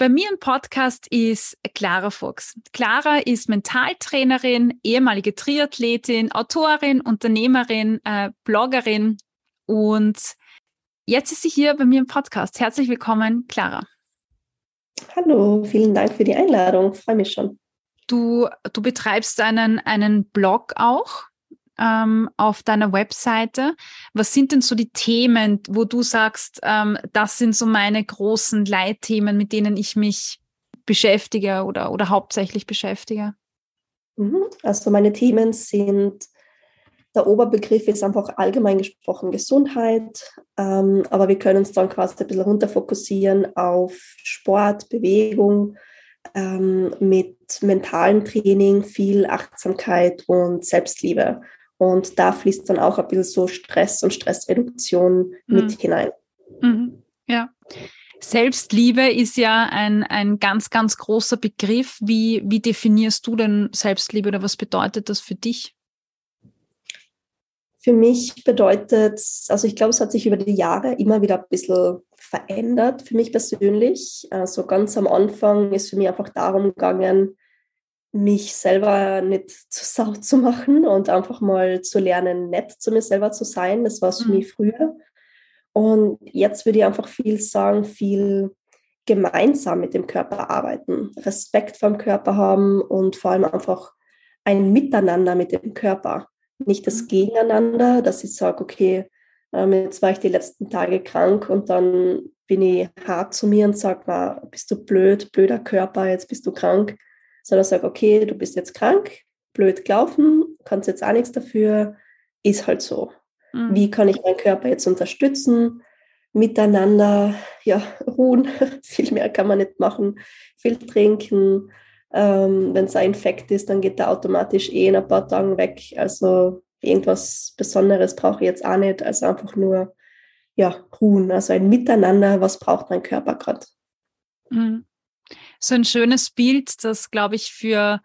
Bei mir im Podcast ist Clara Fuchs. Clara ist Mentaltrainerin, ehemalige Triathletin, Autorin, Unternehmerin, äh, Bloggerin und jetzt ist sie hier bei mir im Podcast. Herzlich willkommen, Clara. Hallo, vielen Dank für die Einladung. Freue mich schon. Du, du betreibst einen, einen Blog auch ähm, auf deiner Webseite. Was sind denn so die Themen, wo du sagst, ähm, das sind so meine großen Leitthemen, mit denen ich mich beschäftige oder, oder hauptsächlich beschäftige? Mhm. Also meine Themen sind, der Oberbegriff ist einfach allgemein gesprochen Gesundheit, ähm, aber wir können uns dann quasi ein bisschen runterfokussieren auf Sport, Bewegung, ähm, mit mentalem Training, viel Achtsamkeit und Selbstliebe. Und da fließt dann auch ein bisschen so Stress und Stressreduktion mhm. mit hinein. Mhm. Ja. Selbstliebe ist ja ein, ein ganz, ganz großer Begriff. Wie, wie definierst du denn Selbstliebe oder was bedeutet das für dich? Für mich bedeutet, also ich glaube, es hat sich über die Jahre immer wieder ein bisschen verändert für mich persönlich. Also ganz am Anfang ist für mich einfach darum gegangen, mich selber nicht zu Sau zu machen und einfach mal zu lernen, nett zu mir selber zu sein. Das war es für mhm. mich früher. Und jetzt würde ich einfach viel sagen, viel gemeinsam mit dem Körper arbeiten, Respekt vom Körper haben und vor allem einfach ein Miteinander mit dem Körper. Nicht das mhm. Gegeneinander, dass ich sage, okay, ähm, jetzt war ich die letzten Tage krank und dann bin ich hart zu mir und sage, bist du blöd, blöder Körper, jetzt bist du krank sondern sage, okay, du bist jetzt krank, blöd gelaufen, kannst jetzt auch nichts dafür, ist halt so. Mhm. Wie kann ich meinen Körper jetzt unterstützen? Miteinander, ja, ruhen, viel mehr kann man nicht machen, viel trinken. Ähm, Wenn es ein Infekt ist, dann geht der automatisch eh in ein paar Tagen weg. Also irgendwas Besonderes brauche ich jetzt auch nicht. Also einfach nur ja, ruhen, also ein Miteinander, was braucht mein Körper gerade. Mhm so ein schönes Bild, das, glaube ich, für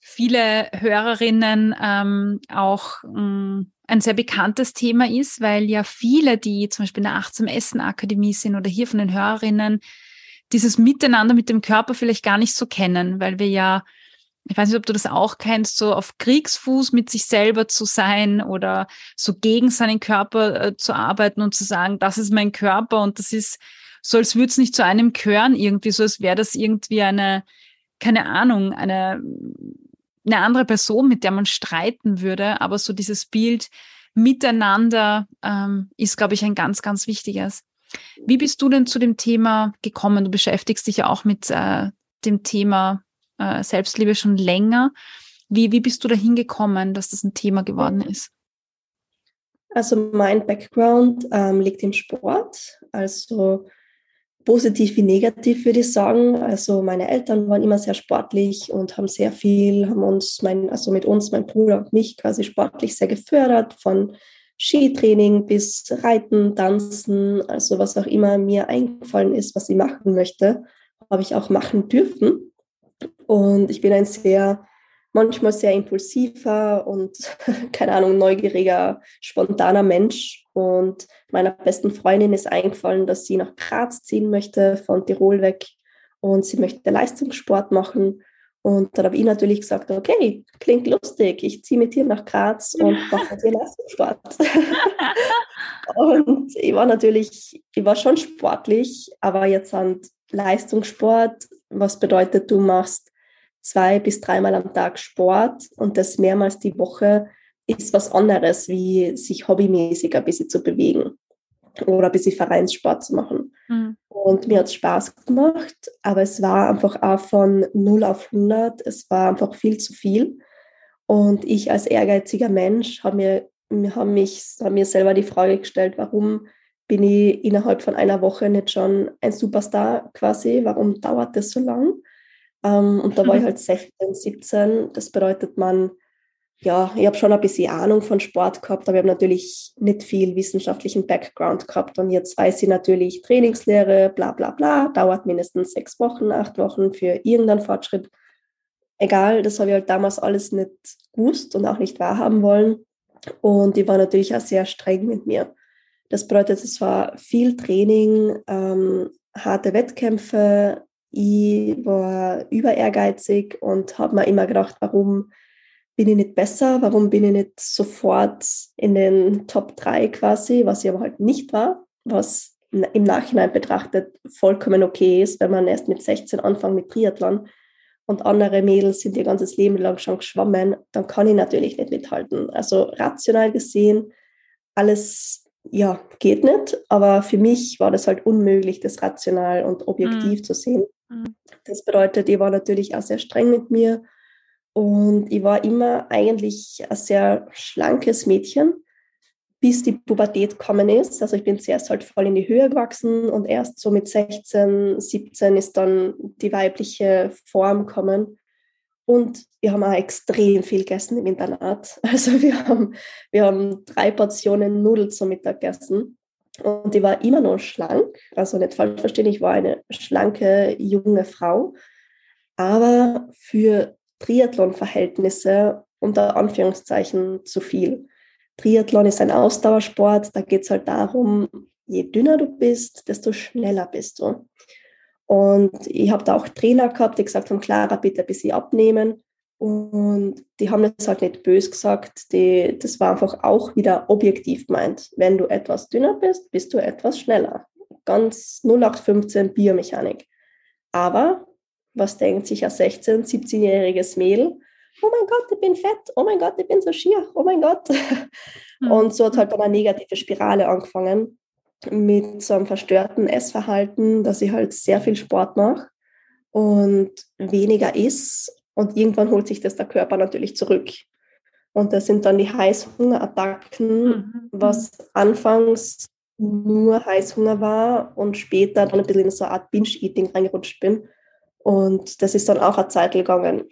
viele Hörerinnen ähm, auch ähm, ein sehr bekanntes Thema ist, weil ja viele, die zum Beispiel in der Achtsam Essen Akademie sind oder hier von den Hörerinnen, dieses Miteinander mit dem Körper vielleicht gar nicht so kennen, weil wir ja, ich weiß nicht, ob du das auch kennst, so auf Kriegsfuß mit sich selber zu sein oder so gegen seinen Körper äh, zu arbeiten und zu sagen, das ist mein Körper und das ist so als würde es nicht zu einem gehören, irgendwie, so als wäre das irgendwie eine, keine Ahnung, eine, eine andere Person, mit der man streiten würde. Aber so dieses Bild miteinander ähm, ist, glaube ich, ein ganz, ganz wichtiges. Wie bist du denn zu dem Thema gekommen? Du beschäftigst dich ja auch mit äh, dem Thema äh, Selbstliebe schon länger. Wie, wie bist du dahin gekommen, dass das ein Thema geworden ist? Also mein Background ähm, liegt im Sport. Also positiv wie negativ, würde ich sagen. Also meine Eltern waren immer sehr sportlich und haben sehr viel, haben uns, mein, also mit uns, mein Bruder und mich quasi sportlich sehr gefördert, von Skitraining bis Reiten, Tanzen, also was auch immer mir eingefallen ist, was ich machen möchte, habe ich auch machen dürfen. Und ich bin ein sehr, manchmal sehr impulsiver und, keine Ahnung, neugieriger, spontaner Mensch. Und meiner besten Freundin ist eingefallen, dass sie nach Graz ziehen möchte, von Tirol weg. Und sie möchte Leistungssport machen. Und dann habe ich natürlich gesagt, okay, klingt lustig, ich ziehe mit dir nach Graz und mache mit dir Leistungssport. und ich war natürlich, ich war schon sportlich, aber jetzt an Leistungssport, was bedeutet, du machst zwei bis dreimal am Tag Sport und das mehrmals die Woche ist was anderes, wie sich hobbymäßig ein bisschen zu bewegen oder ein bisschen Vereinssport zu machen. Mhm. Und mir hat es Spaß gemacht, aber es war einfach auch von 0 auf 100, es war einfach viel zu viel. Und ich als ehrgeiziger Mensch habe mir, hab mich, hab mir selber die Frage gestellt, warum bin ich innerhalb von einer Woche nicht schon ein Superstar quasi? Warum dauert das so lang? Ähm, und da war ich halt 16, 17. Das bedeutet, man, ja, ich habe schon ein bisschen Ahnung von Sport gehabt, aber ich habe natürlich nicht viel wissenschaftlichen Background gehabt. Und jetzt weiß ich natürlich, Trainingslehre, bla bla bla, dauert mindestens sechs Wochen, acht Wochen für irgendeinen Fortschritt. Egal, das habe ich halt damals alles nicht gewusst und auch nicht wahrhaben wollen. Und die war natürlich auch sehr streng mit mir. Das bedeutet, es war viel Training, ähm, harte Wettkämpfe. Ich war über ehrgeizig und habe mir immer gedacht, warum bin ich nicht besser? Warum bin ich nicht sofort in den Top 3 quasi, was ich aber halt nicht war, was im Nachhinein betrachtet vollkommen okay ist, wenn man erst mit 16 anfängt mit Triathlon und andere Mädels sind ihr ganzes Leben lang schon geschwommen, dann kann ich natürlich nicht mithalten. Also rational gesehen, alles ja, geht nicht, aber für mich war das halt unmöglich, das rational und objektiv mhm. zu sehen. Mhm. Das bedeutet, ich war natürlich auch sehr streng mit mir und ich war immer eigentlich ein sehr schlankes Mädchen, bis die Pubertät gekommen ist. Also ich bin zuerst halt voll in die Höhe gewachsen und erst so mit 16, 17 ist dann die weibliche Form gekommen. Und wir haben auch extrem viel gegessen im Internat. Also wir haben, wir haben drei Portionen Nudeln zum Mittag gegessen. Und die war immer noch schlank. Also nicht falsch verstehen, ich war eine schlanke, junge Frau. Aber für Triathlon-Verhältnisse unter Anführungszeichen zu viel. Triathlon ist ein Ausdauersport. Da geht es halt darum, je dünner du bist, desto schneller bist du. Und ich habe da auch Trainer gehabt, die gesagt haben, Clara, bitte ein bisschen abnehmen. Und die haben das halt nicht böse gesagt, die, das war einfach auch wieder objektiv gemeint. Wenn du etwas dünner bist, bist du etwas schneller. Ganz 0815 Biomechanik. Aber was denkt sich ein 16-, 17-jähriges Mädel? Oh mein Gott, ich bin fett. Oh mein Gott, ich bin so schier. Oh mein Gott. Mhm. Und so hat halt dann eine negative Spirale angefangen mit so einem verstörten Essverhalten, dass ich halt sehr viel Sport mache und weniger isst. Und irgendwann holt sich das der Körper natürlich zurück. Und das sind dann die Heißhungerattacken, mhm. was anfangs nur Heißhunger war und später dann ein bisschen in so eine Art Binge-Eating reingerutscht bin. Und das ist dann auch eine Zeit gegangen.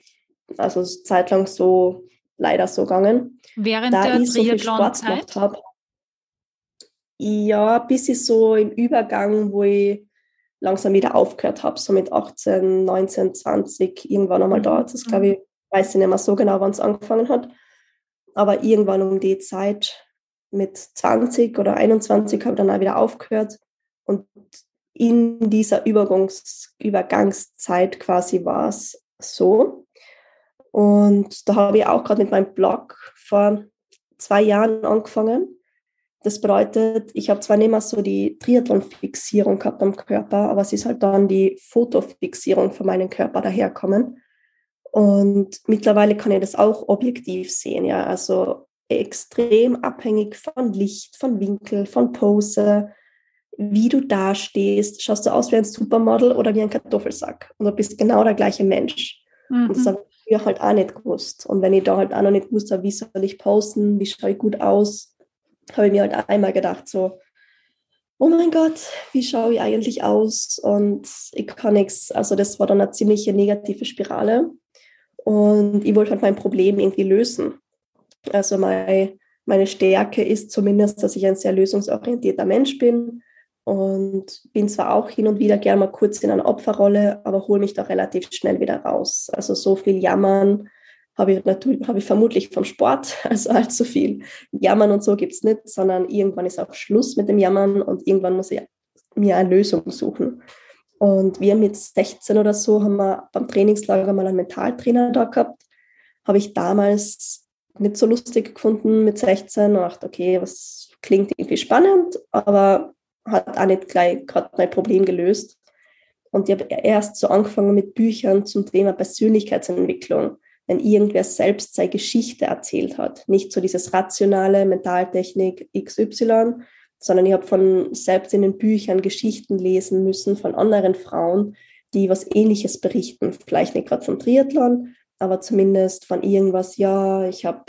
Also zeitlang so, leider so gegangen. Während da der ich so viel Sport gemacht habe. Ja, bis ich so im Übergang, wo ich langsam wieder aufgehört habe, so mit 18, 19, 20, irgendwann einmal mhm. da. Das glaube ich, weiß ich nicht mehr so genau, wann es angefangen hat. Aber irgendwann um die Zeit mit 20 oder 21 habe ich dann auch wieder aufgehört. Und in dieser Übergangs Übergangszeit quasi war es so. Und da habe ich auch gerade mit meinem Blog vor zwei Jahren angefangen. Das bedeutet, ich habe zwar nicht mehr so die Triathlon-Fixierung gehabt am Körper, aber es ist halt dann die Fotofixierung von meinem Körper daherkommen. Und mittlerweile kann ich das auch objektiv sehen, ja. Also extrem abhängig von Licht, von Winkel, von Pose, wie du dastehst. Schaust du aus wie ein Supermodel oder wie ein Kartoffelsack? Und du bist genau der gleiche Mensch. Mhm. Und das habe ich früher halt auch nicht gewusst. Und wenn ich da halt auch noch nicht wusste, wie soll ich posten, wie schaue ich gut aus, habe ich mir halt einmal gedacht, so, oh mein Gott, wie schaue ich eigentlich aus? Und ich kann nichts. Also das war dann eine ziemliche negative Spirale. Und ich wollte halt mein Problem irgendwie lösen. Also mein, meine Stärke ist zumindest, dass ich ein sehr lösungsorientierter Mensch bin und bin zwar auch hin und wieder gerne mal kurz in einer Opferrolle, aber hole mich da relativ schnell wieder raus. Also so viel jammern habe ich natürlich, habe ich vermutlich vom Sport, also allzu viel Jammern und so gibt es nicht, sondern irgendwann ist auch Schluss mit dem Jammern und irgendwann muss ich mir eine Lösung suchen. Und wir mit 16 oder so haben wir beim Trainingslager mal einen Mentaltrainer da gehabt. Habe ich damals nicht so lustig gefunden mit 16 und dachte, okay, was klingt irgendwie spannend, aber hat auch nicht gleich gerade mein Problem gelöst. Und ich habe erst so angefangen mit Büchern zum Thema Persönlichkeitsentwicklung wenn irgendwer selbst seine Geschichte erzählt hat. Nicht so dieses rationale Mentaltechnik XY, sondern ich habe von selbst in den Büchern Geschichten lesen müssen von anderen Frauen, die was Ähnliches berichten. Vielleicht nicht gerade vom Triathlon, aber zumindest von irgendwas, ja, ich habe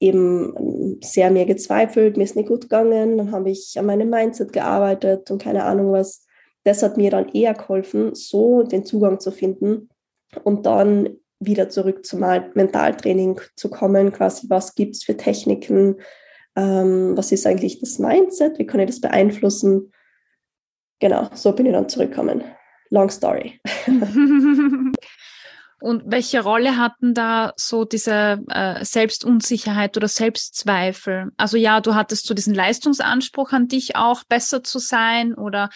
eben sehr mir gezweifelt, mir ist nicht gut gegangen, dann habe ich an meinem Mindset gearbeitet und keine Ahnung was. Das hat mir dann eher geholfen, so den Zugang zu finden und dann wieder zurück zum Mentaltraining zu kommen, quasi was gibt es für Techniken, ähm, was ist eigentlich das Mindset, wie kann ich das beeinflussen. Genau, so bin ich dann zurückgekommen. Long story. Und welche Rolle hatten da so diese äh, Selbstunsicherheit oder Selbstzweifel? Also ja, du hattest so diesen Leistungsanspruch an dich auch, besser zu sein oder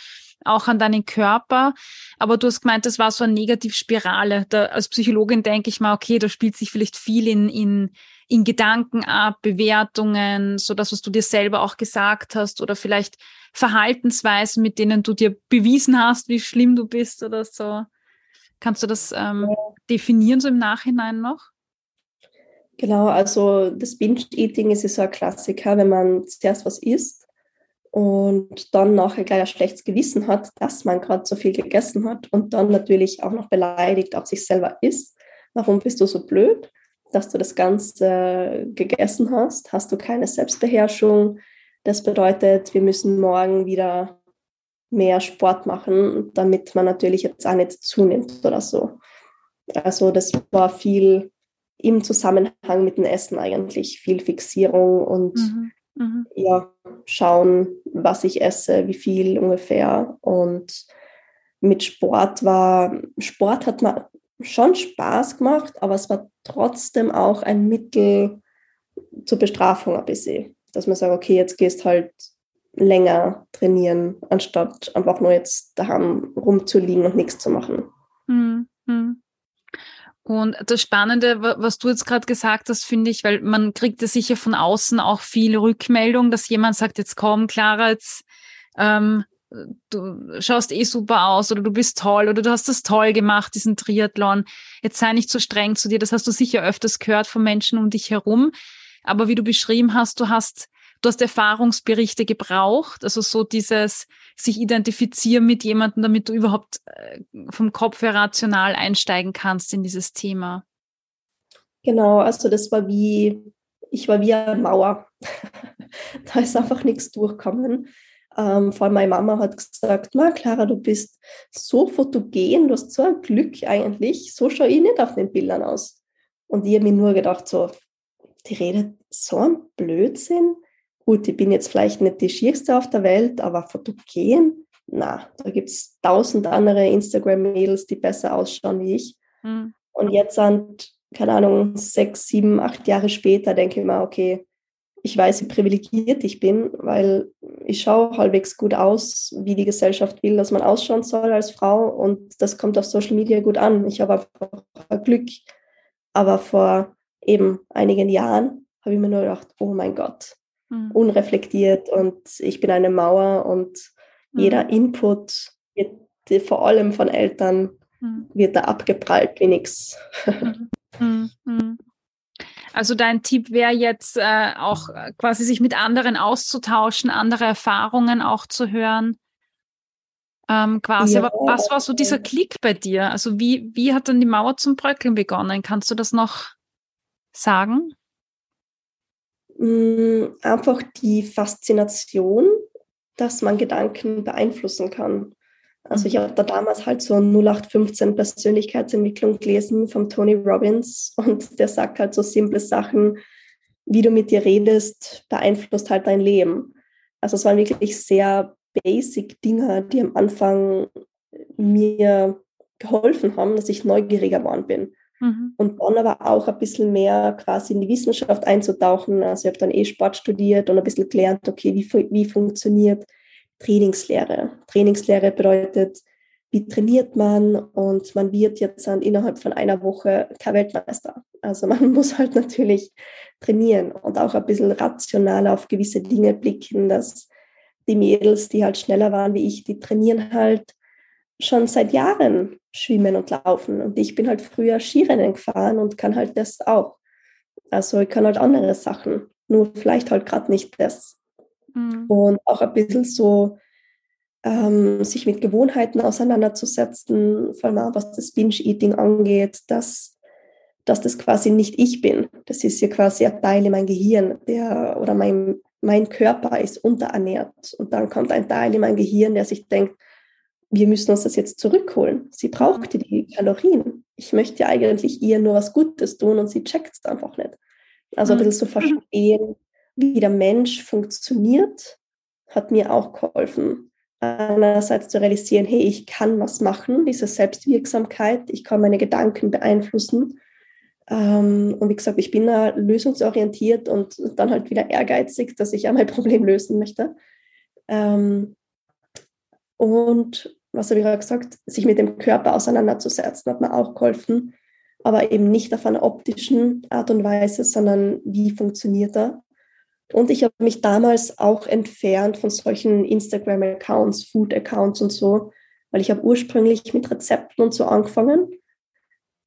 auch an deinen Körper. Aber du hast gemeint, das war so eine Negativspirale. Da, als Psychologin denke ich mal, okay, da spielt sich vielleicht viel in, in, in Gedanken ab, Bewertungen, so das, was du dir selber auch gesagt hast oder vielleicht Verhaltensweisen, mit denen du dir bewiesen hast, wie schlimm du bist oder so. Kannst du das ähm, definieren so im Nachhinein noch? Genau, also das Binge-Eating ist ja so ein Klassiker, wenn man zuerst was isst und dann nachher gleich ein schlechtes Gewissen hat, dass man gerade so viel gegessen hat und dann natürlich auch noch beleidigt auf sich selber ist. Warum bist du so blöd, dass du das Ganze gegessen hast? Hast du keine Selbstbeherrschung? Das bedeutet, wir müssen morgen wieder mehr Sport machen, damit man natürlich jetzt auch nicht zunimmt oder so. Also das war viel im Zusammenhang mit dem Essen eigentlich, viel Fixierung und mhm. Mhm. ja, schauen, was ich esse, wie viel ungefähr. Und mit Sport war, Sport hat mir schon Spaß gemacht, aber es war trotzdem auch ein Mittel zur Bestrafung ein bisschen. Dass man sagt, okay, jetzt gehst halt länger trainieren, anstatt einfach nur jetzt daheim rumzuliegen und nichts zu machen. Mhm. Und das Spannende, was du jetzt gerade gesagt hast, finde ich, weil man kriegt ja sicher von außen auch viel Rückmeldung, dass jemand sagt, jetzt komm, Clara, jetzt ähm, du schaust eh super aus oder du bist toll oder du hast das toll gemacht, diesen Triathlon. Jetzt sei nicht so streng zu dir. Das hast du sicher öfters gehört von Menschen um dich herum. Aber wie du beschrieben hast, du hast du hast Erfahrungsberichte gebraucht, also so dieses sich identifizieren mit jemandem, damit du überhaupt äh, vom Kopf her rational einsteigen kannst in dieses Thema. Genau, also das war wie, ich war wie eine Mauer. da ist einfach nichts durchgekommen. Ähm, vor allem meine Mama hat gesagt, na Clara, du bist so fotogen, du hast so ein Glück eigentlich, so schaue ich nicht auf den Bildern aus. Und ich habe mir nur gedacht, so, die redet so ein Blödsinn gut, ich bin jetzt vielleicht nicht die schierste auf der Welt, aber fotogen, na, da gibt es tausend andere Instagram-Mädels, die besser ausschauen wie ich. Mhm. Und jetzt sind, keine Ahnung, sechs, sieben, acht Jahre später, denke ich mir, okay, ich weiß, wie privilegiert ich bin, weil ich schaue halbwegs gut aus, wie die Gesellschaft will, dass man ausschauen soll als Frau. Und das kommt auf Social Media gut an. Ich habe einfach Glück. Aber vor eben einigen Jahren habe ich mir nur gedacht, oh mein Gott, mhm. unreflektiert und ich bin eine Mauer und mhm. jeder Input wird vor allem von Eltern mhm. wird da abgeprallt wie nichts. Mhm. Mhm. Also dein Tipp wäre jetzt äh, auch äh, quasi sich mit anderen auszutauschen, andere Erfahrungen auch zu hören. Ähm, quasi. Ja. Aber was war so dieser Klick bei dir? Also wie, wie hat dann die Mauer zum Bröckeln begonnen? Kannst du das noch sagen? Mm, einfach die Faszination, dass man Gedanken beeinflussen kann. Also ich mhm. habe da damals halt so 0815 Persönlichkeitsentwicklung gelesen vom Tony Robbins und der sagt halt so simple Sachen, wie du mit dir redest, beeinflusst halt dein Leben. Also es waren wirklich sehr basic Dinge, die am Anfang mir geholfen haben, dass ich neugieriger geworden bin. Mhm. Und dann aber auch ein bisschen mehr quasi in die Wissenschaft einzutauchen. Also ich habe dann eh Sport studiert und ein bisschen gelernt, okay, wie, wie funktioniert Trainingslehre. Trainingslehre bedeutet, wie trainiert man und man wird jetzt dann innerhalb von einer Woche kein Weltmeister. Also man muss halt natürlich trainieren und auch ein bisschen rational auf gewisse Dinge blicken, dass die Mädels, die halt schneller waren wie ich, die trainieren halt schon seit Jahren schwimmen und laufen. Und ich bin halt früher Skirennen gefahren und kann halt das auch. Also ich kann halt andere Sachen, nur vielleicht halt gerade nicht das. Mhm. Und auch ein bisschen so ähm, sich mit Gewohnheiten auseinanderzusetzen, vor allem auch was das Binge-Eating angeht, dass dass das quasi nicht ich bin. Das ist ja quasi ein Teil in meinem Gehirn, der oder mein, mein Körper ist unterernährt. Und dann kommt ein Teil in meinem Gehirn, der sich denkt, wir müssen uns das jetzt zurückholen. Sie braucht mhm. die Kalorien. Ich möchte eigentlich ihr nur was Gutes tun und sie checkt es einfach nicht. Also ein bisschen so mhm. verstehen, wie der Mensch funktioniert, hat mir auch geholfen. Einerseits zu realisieren, hey, ich kann was machen, diese Selbstwirksamkeit, ich kann meine Gedanken beeinflussen. Ähm, und wie gesagt, ich bin da lösungsorientiert und dann halt wieder ehrgeizig, dass ich ja mein Problem lösen möchte. Ähm, und was habe ich gerade gesagt, sich mit dem Körper auseinanderzusetzen, hat mir auch geholfen, aber eben nicht auf einer optischen Art und Weise, sondern wie funktioniert er. Und ich habe mich damals auch entfernt von solchen Instagram-Accounts, Food-Accounts und so, weil ich habe ursprünglich mit Rezepten und so angefangen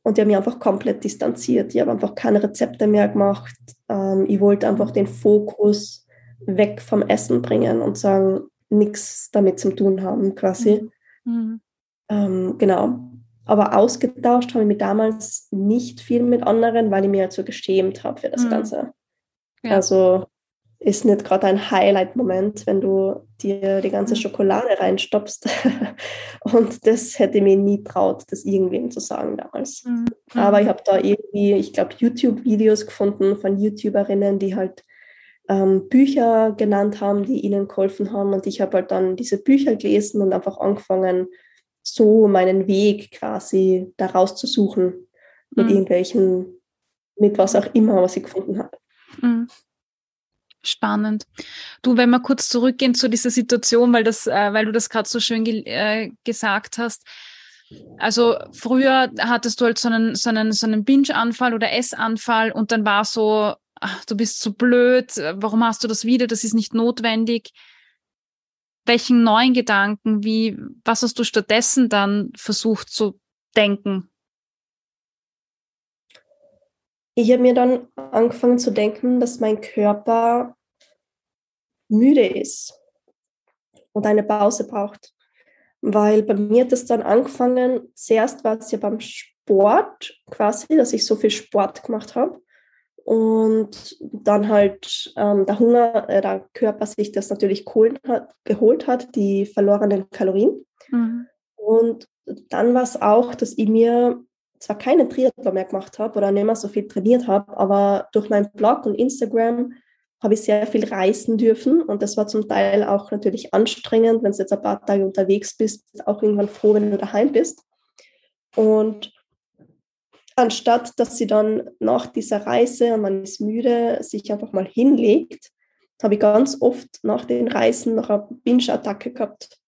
und die haben mich einfach komplett distanziert. Ich habe einfach keine Rezepte mehr gemacht. Ähm, ich wollte einfach den Fokus weg vom Essen bringen und sagen, nichts damit zu tun haben, quasi. Mhm. mhm. Ähm, genau. Aber ausgetauscht habe ich mich damals nicht viel mit anderen, weil ich mir halt so geschämt habe für das mhm. Ganze. Ja. Also ist nicht gerade ein Highlight-Moment, wenn du dir die ganze mhm. Schokolade reinstopfst. und das hätte ich mir nie traut, das irgendwem zu sagen damals. Mhm. Aber ich habe da irgendwie, ich glaube, YouTube-Videos gefunden von YouTuberinnen, die halt ähm, Bücher genannt haben, die ihnen geholfen haben. Und ich habe halt dann diese Bücher gelesen und einfach angefangen, so meinen Weg quasi daraus zu suchen mit mhm. irgendwelchen, mit was auch immer, was ich gefunden habe. Mhm. Spannend. Du, wenn wir kurz zurückgehen zu dieser Situation, weil das, äh, weil du das gerade so schön ge äh, gesagt hast. Also früher hattest du halt so einen, so einen, so einen Binge-Anfall oder Essanfall und dann war so, ach, du bist so blöd, warum hast du das wieder? Das ist nicht notwendig. Welchen neuen Gedanken, wie, was hast du stattdessen dann versucht zu denken? Ich habe mir dann angefangen zu denken, dass mein Körper müde ist und eine Pause braucht. Weil bei mir hat es dann angefangen, zuerst war es ja beim Sport quasi, dass ich so viel Sport gemacht habe und dann halt ähm, der Hunger, äh, der Körper sich das natürlich hat, geholt hat, die verlorenen Kalorien. Mhm. Und dann war es auch, dass ich mir zwar keine Triathlon mehr gemacht habe oder nicht mehr so viel trainiert habe, aber durch meinen Blog und Instagram habe ich sehr viel reisen dürfen und das war zum Teil auch natürlich anstrengend, wenn du jetzt ein paar Tage unterwegs bist, auch irgendwann froh, wenn du daheim bist. Und anstatt dass sie dann nach dieser Reise und man ist müde, sich einfach mal hinlegt, habe ich ganz oft nach den Reisen noch eine Binge-Attacke gehabt.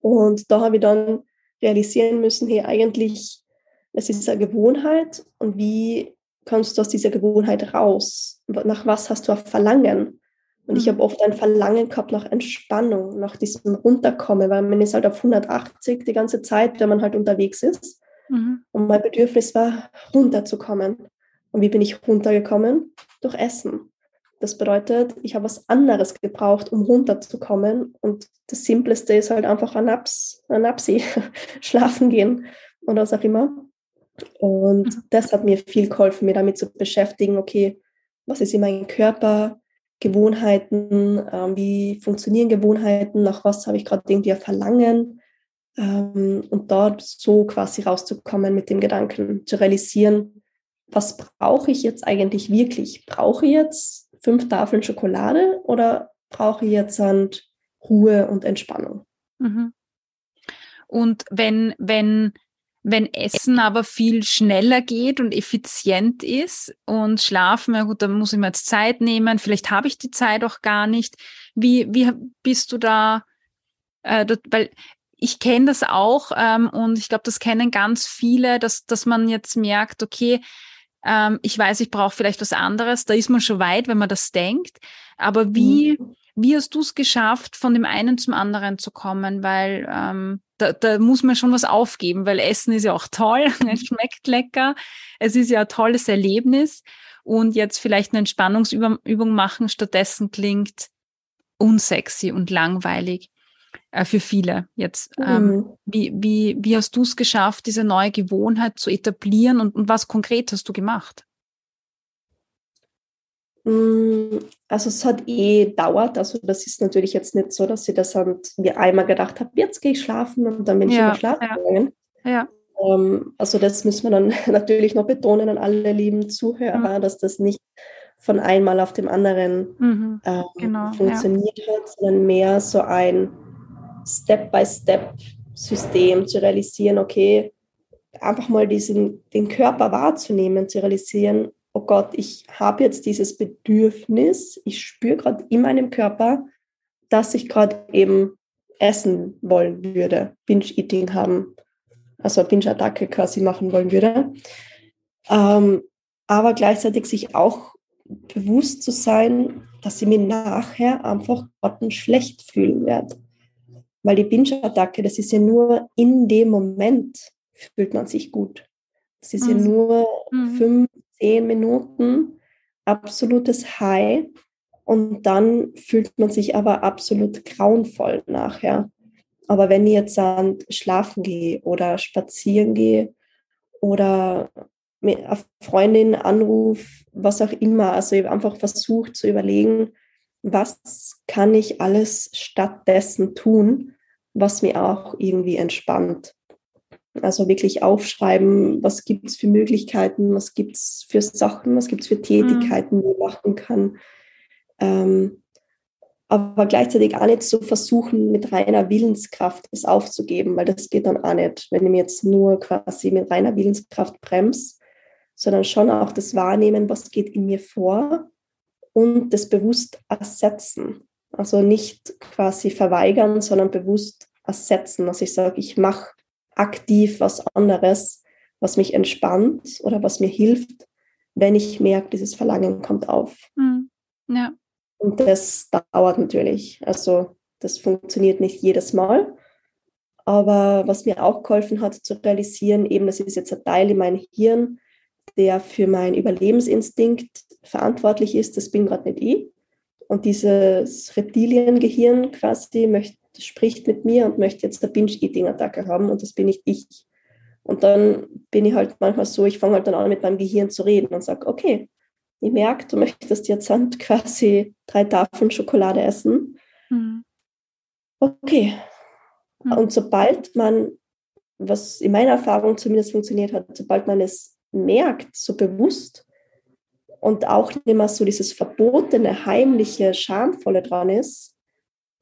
Und da habe ich dann realisieren müssen, hey, eigentlich, es ist eine Gewohnheit und wie kannst du aus dieser Gewohnheit raus? Nach was hast du ein Verlangen? Und ich mhm. habe oft ein Verlangen gehabt nach Entspannung, nach diesem Runterkommen, weil man ist halt auf 180 die ganze Zeit, wenn man halt unterwegs ist. Mhm. Und mein Bedürfnis war, runterzukommen. Und wie bin ich runtergekommen? Durch Essen. Das bedeutet, ich habe was anderes gebraucht, um runterzukommen. Und das Simpleste ist halt einfach ein Naps, ein Napsi, schlafen gehen oder was auch immer. Und mhm. das hat mir viel geholfen, mir damit zu beschäftigen, okay, was ist in meinem Körper, Gewohnheiten, ähm, wie funktionieren Gewohnheiten, nach was habe ich gerade irgendwie ein Verlangen, und dort so quasi rauszukommen mit dem Gedanken, zu realisieren, was brauche ich jetzt eigentlich wirklich? Brauche ich jetzt fünf Tafeln Schokolade oder brauche ich jetzt Ruhe und Entspannung? Mhm. Und wenn, wenn, wenn Essen aber viel schneller geht und effizient ist und Schlafen, ja gut, dann muss ich mir jetzt Zeit nehmen, vielleicht habe ich die Zeit auch gar nicht. Wie, wie bist du da? Äh, weil ich kenne das auch ähm, und ich glaube, das kennen ganz viele, dass, dass man jetzt merkt, okay, ähm, ich weiß, ich brauche vielleicht was anderes. Da ist man schon weit, wenn man das denkt. Aber wie, mhm. wie hast du es geschafft, von dem einen zum anderen zu kommen? Weil ähm, da, da muss man schon was aufgeben, weil Essen ist ja auch toll, es schmeckt lecker, es ist ja ein tolles Erlebnis. Und jetzt vielleicht eine Entspannungsübung machen stattdessen klingt unsexy und langweilig. Äh, für viele jetzt. Ähm, mhm. wie, wie, wie hast du es geschafft, diese neue Gewohnheit zu etablieren und, und was konkret hast du gemacht? Mm, also es hat eh dauert. Also das ist natürlich jetzt nicht so, dass ich das mir einmal gedacht habe, jetzt gehe ich schlafen und dann bin ich ja, immer schlafen ja. gegangen. Ja. Ähm, also das müssen wir dann natürlich noch betonen an alle lieben Zuhörer, mhm. dass das nicht von einmal auf dem anderen mhm. ähm, genau, funktioniert ja. hat, sondern mehr so ein Step-by-Step-System zu realisieren, okay, einfach mal diesen, den Körper wahrzunehmen, zu realisieren, oh Gott, ich habe jetzt dieses Bedürfnis, ich spüre gerade in meinem Körper, dass ich gerade eben essen wollen würde, Binge-Eating haben, also Binge-Attacke quasi machen wollen würde. Ähm, aber gleichzeitig sich auch bewusst zu sein, dass ich mich nachher einfach schlecht fühlen werde. Weil die Binge-Attacke, das ist ja nur in dem Moment fühlt man sich gut. Das ist mhm. ja nur mhm. fünf, zehn Minuten absolutes High und dann fühlt man sich aber absolut grauenvoll nachher. Aber wenn ich jetzt dann schlafen gehe oder spazieren gehe oder eine Freundin anrufe, was auch immer, also ich einfach versucht zu überlegen, was kann ich alles stattdessen tun, was mir auch irgendwie entspannt. Also wirklich aufschreiben, was gibt es für Möglichkeiten, was gibt es für Sachen, was gibt es für Tätigkeiten, die ich machen kann. Ähm, aber gleichzeitig auch nicht so versuchen, mit reiner Willenskraft es aufzugeben, weil das geht dann auch nicht, wenn ich mir jetzt nur quasi mit reiner Willenskraft bremse, sondern schon auch das Wahrnehmen, was geht in mir vor und das bewusst ersetzen. Also nicht quasi verweigern, sondern bewusst ersetzen. Also ich sage, ich mache aktiv was anderes, was mich entspannt oder was mir hilft, wenn ich merke, dieses Verlangen kommt auf. Mhm. Ja. Und das dauert natürlich. Also das funktioniert nicht jedes Mal. Aber was mir auch geholfen hat zu realisieren, eben das ist jetzt ein Teil in meinem Hirn, der für meinen Überlebensinstinkt verantwortlich ist, das bin gerade nicht ich. Und dieses Reptiliengehirn quasi möchte spricht mit mir und möchte jetzt eine Binge-Eating-Attacke haben und das bin nicht ich. Und dann bin ich halt manchmal so, ich fange halt dann an mit meinem Gehirn zu reden und sage, okay, ich merke, du möchtest jetzt halt quasi drei Tafeln Schokolade essen. Mhm. Okay. Mhm. Und sobald man, was in meiner Erfahrung zumindest funktioniert hat, sobald man es merkt, so bewusst und auch nicht mehr so dieses verbotene, heimliche, schamvolle dran ist,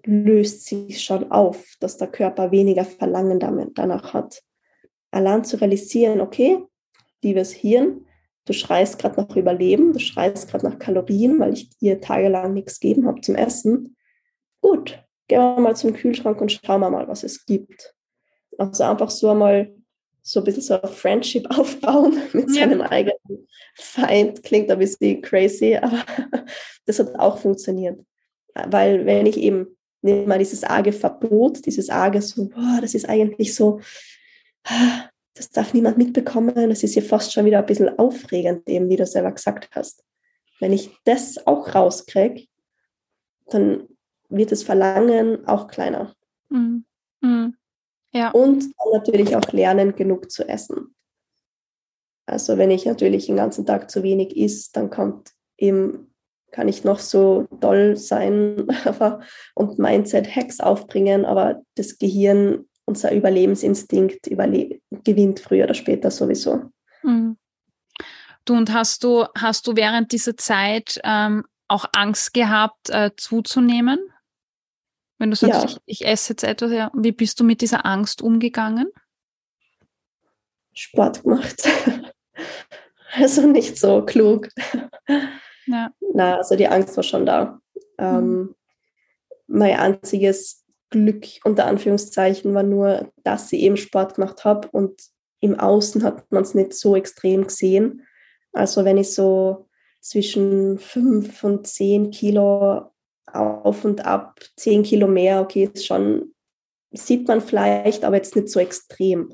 löst sich schon auf, dass der Körper weniger Verlangen damit, danach hat. Allein zu realisieren, okay, liebes Hirn, du schreist gerade nach Überleben, du schreist gerade nach Kalorien, weil ich dir tagelang nichts gegeben habe zum Essen. Gut, gehen wir mal zum Kühlschrank und schauen wir mal, was es gibt. Also einfach so einmal so ein bisschen so ein Friendship aufbauen mit ja. seinem eigenen Feind. Klingt ein bisschen crazy, aber das hat auch funktioniert. Weil wenn ich eben nicht mal dieses arge Verbot, dieses arge so, boah, das ist eigentlich so, das darf niemand mitbekommen, das ist ja fast schon wieder ein bisschen aufregend, eben wie du selber gesagt hast. Wenn ich das auch rauskriege, dann wird das Verlangen auch kleiner. Mhm. Mhm. Ja. Und natürlich auch lernen, genug zu essen. Also wenn ich natürlich den ganzen Tag zu wenig isst, dann kommt eben kann ich noch so doll sein und Mindset-Hacks aufbringen, aber das Gehirn, unser Überlebensinstinkt überle gewinnt früher oder später sowieso. Mhm. Du und hast du, hast du während dieser Zeit ähm, auch Angst gehabt, äh, zuzunehmen? Wenn du sagst, ja. ich, ich, esse jetzt etwas, ja. Wie bist du mit dieser Angst umgegangen? Sport gemacht. also nicht so klug. Ja. Na, also die Angst war schon da. Ähm, mhm. mein einziges Glück unter Anführungszeichen war nur, dass ich eben Sport gemacht habe und im Außen hat man es nicht so extrem gesehen. Also wenn ich so zwischen fünf und zehn Kilo auf und ab, zehn Kilo mehr, okay, ist schon, sieht man vielleicht, aber jetzt nicht so extrem.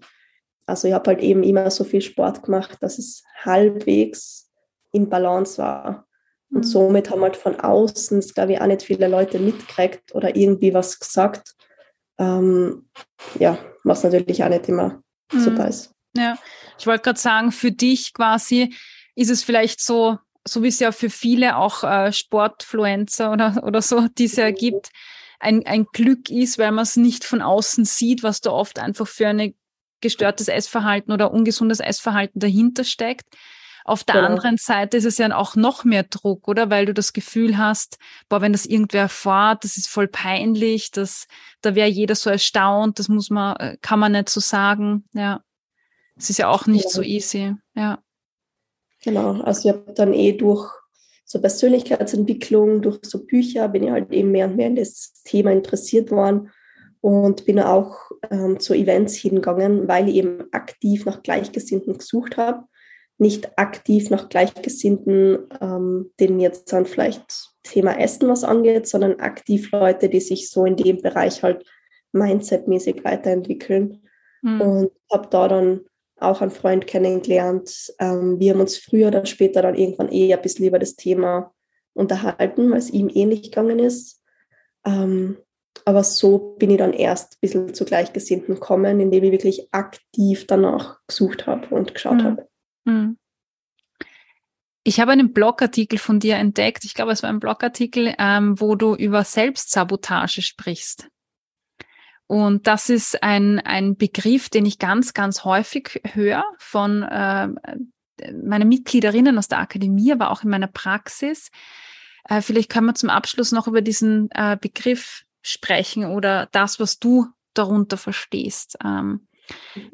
Also ich habe halt eben immer so viel Sport gemacht, dass es halbwegs in Balance war. Und mhm. somit haben halt von außen, das glaube ich, auch nicht viele Leute mitgekriegt oder irgendwie was gesagt. Ähm, ja, was natürlich auch nicht immer mhm. super ist. Ja, ich wollte gerade sagen, für dich quasi ist es vielleicht so, so wie es ja für viele auch äh, Sportfluencer oder, oder so, die es ja gibt, ein, ein Glück ist, weil man es nicht von außen sieht, was da oft einfach für ein gestörtes Essverhalten oder ungesundes Essverhalten dahinter steckt. Auf der genau. anderen Seite ist es ja auch noch mehr Druck, oder? Weil du das Gefühl hast, boah, wenn das irgendwer erfährt, das ist voll peinlich, das, da wäre jeder so erstaunt, das muss man, äh, kann man nicht so sagen. Ja. Es ist ja auch nicht ja. so easy. Ja. Genau, also ich habe dann eh durch so Persönlichkeitsentwicklung, durch so Bücher bin ich halt eben mehr und mehr in das Thema interessiert worden und bin auch ähm, zu Events hingegangen, weil ich eben aktiv nach Gleichgesinnten gesucht habe. Nicht aktiv nach Gleichgesinnten, ähm, denen jetzt dann vielleicht Thema Essen was angeht, sondern aktiv Leute, die sich so in dem Bereich halt mindsetmäßig weiterentwickeln. Mhm. Und habe da dann auch einen Freund kennengelernt. Ähm, wir haben uns früher oder später dann irgendwann eher ein bisschen über das Thema unterhalten, weil es ihm ähnlich gegangen ist. Ähm, aber so bin ich dann erst ein bisschen zu Gleichgesinnten gekommen, indem ich wirklich aktiv danach gesucht habe und geschaut mhm. habe. Mhm. Ich habe einen Blogartikel von dir entdeckt. Ich glaube, es war ein Blogartikel, ähm, wo du über Selbstsabotage sprichst. Und das ist ein, ein Begriff, den ich ganz, ganz häufig höre von äh, meinen Mitgliederinnen aus der Akademie, aber auch in meiner Praxis. Äh, vielleicht können wir zum Abschluss noch über diesen äh, Begriff sprechen oder das, was du darunter verstehst. Ähm,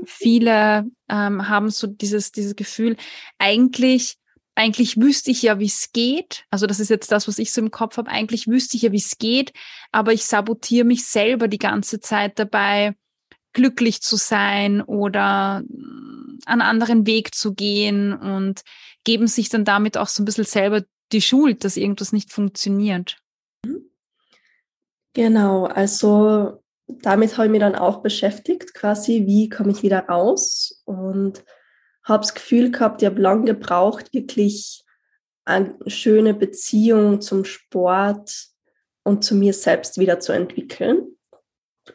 viele ähm, haben so dieses, dieses Gefühl, eigentlich eigentlich wüsste ich ja, wie es geht. Also das ist jetzt das, was ich so im Kopf habe. Eigentlich wüsste ich ja, wie es geht, aber ich sabotiere mich selber die ganze Zeit dabei, glücklich zu sein oder mm, einen anderen Weg zu gehen und geben sich dann damit auch so ein bisschen selber die Schuld, dass irgendwas nicht funktioniert. Genau, also damit habe ich mich dann auch beschäftigt, quasi, wie komme ich wieder raus und habe das Gefühl gehabt, ich habe lange gebraucht, wirklich eine schöne Beziehung zum Sport und zu mir selbst wieder zu entwickeln.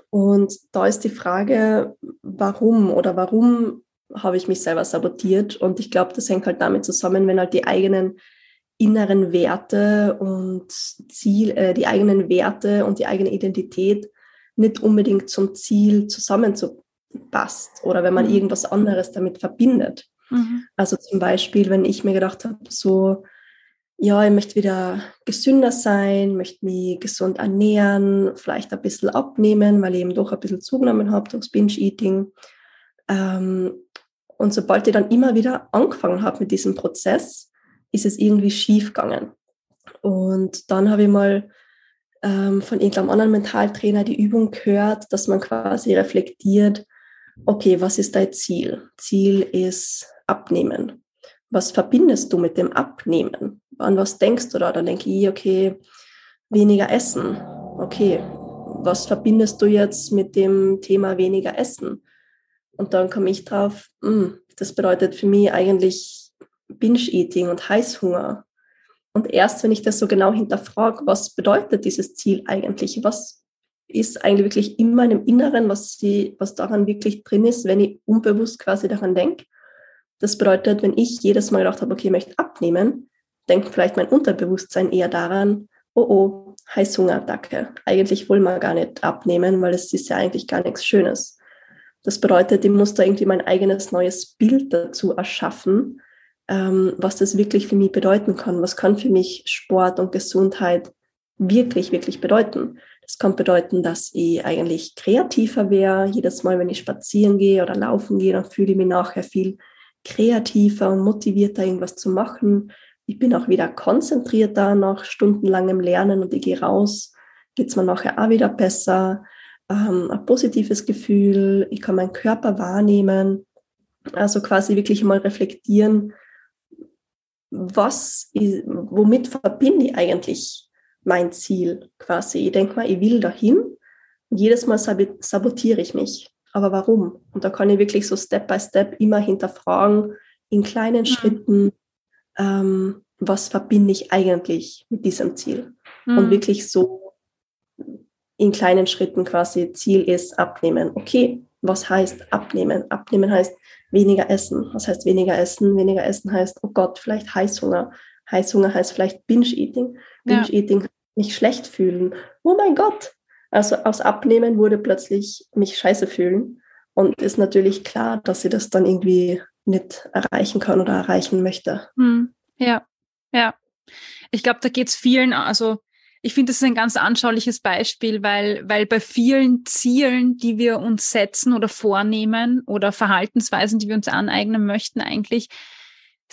Und da ist die Frage, warum oder warum habe ich mich selber sabotiert? Und ich glaube, das hängt halt damit zusammen, wenn halt die eigenen inneren Werte und Ziel, äh, die eigenen Werte und die eigene Identität nicht unbedingt zum Ziel zusammenzu passt oder wenn man mhm. irgendwas anderes damit verbindet. Mhm. Also zum Beispiel, wenn ich mir gedacht habe, so, ja, ich möchte wieder gesünder sein, möchte mich gesund ernähren, vielleicht ein bisschen abnehmen, weil ich eben doch ein bisschen zugenommen habe durchs Binge-Eating. Ähm, und sobald ich dann immer wieder angefangen habe mit diesem Prozess, ist es irgendwie schief gegangen. Und dann habe ich mal ähm, von irgendeinem anderen Mentaltrainer die Übung gehört, dass man quasi reflektiert, okay, was ist dein Ziel? Ziel ist Abnehmen. Was verbindest du mit dem Abnehmen? An was denkst du da? Dann denke ich, okay, weniger essen. Okay, was verbindest du jetzt mit dem Thema weniger essen? Und dann komme ich drauf, mh, hm, das bedeutet für mich eigentlich Binge-Eating und Heißhunger. Und erst wenn ich das so genau hinterfrage, was bedeutet dieses Ziel eigentlich? Was ist eigentlich wirklich in meinem Inneren, was, sie, was daran wirklich drin ist, wenn ich unbewusst quasi daran denke. Das bedeutet, wenn ich jedes Mal gedacht habe, okay, ich möchte abnehmen, denkt vielleicht mein Unterbewusstsein eher daran, oh oh, Heißhungerattacke. Eigentlich wollen wir gar nicht abnehmen, weil es ist ja eigentlich gar nichts Schönes. Das bedeutet, ich muss da irgendwie mein eigenes neues Bild dazu erschaffen, ähm, was das wirklich für mich bedeuten kann. Was kann für mich Sport und Gesundheit wirklich, wirklich bedeuten? Das kann bedeuten, dass ich eigentlich kreativer wäre. Jedes Mal, wenn ich spazieren gehe oder laufen gehe, dann fühle ich mich nachher viel kreativer und motivierter, irgendwas zu machen. Ich bin auch wieder konzentrierter nach stundenlangem Lernen und ich gehe raus, geht es mir nachher auch wieder besser. Ähm, ein positives Gefühl, ich kann meinen Körper wahrnehmen. Also quasi wirklich mal reflektieren, was, womit verbinde ich eigentlich mein Ziel quasi. Ich denke mal, ich will dahin und jedes Mal sabotiere ich mich. Aber warum? Und da kann ich wirklich so Step by Step immer hinterfragen, in kleinen ja. Schritten, ähm, was verbinde ich eigentlich mit diesem Ziel? Mhm. Und wirklich so in kleinen Schritten quasi Ziel ist abnehmen. Okay, was heißt abnehmen? Abnehmen heißt weniger essen. Was heißt weniger essen? Weniger essen heißt, oh Gott, vielleicht Heißhunger. Heißhunger heißt vielleicht Binge-Eating. Binge-Eating, ja. mich schlecht fühlen. Oh mein Gott. Also aus Abnehmen wurde plötzlich mich scheiße fühlen. Und ist natürlich klar, dass sie das dann irgendwie nicht erreichen kann oder erreichen möchte. Hm. Ja, ja. Ich glaube, da geht es vielen, also ich finde, das ist ein ganz anschauliches Beispiel, weil, weil bei vielen Zielen, die wir uns setzen oder vornehmen oder Verhaltensweisen, die wir uns aneignen möchten, eigentlich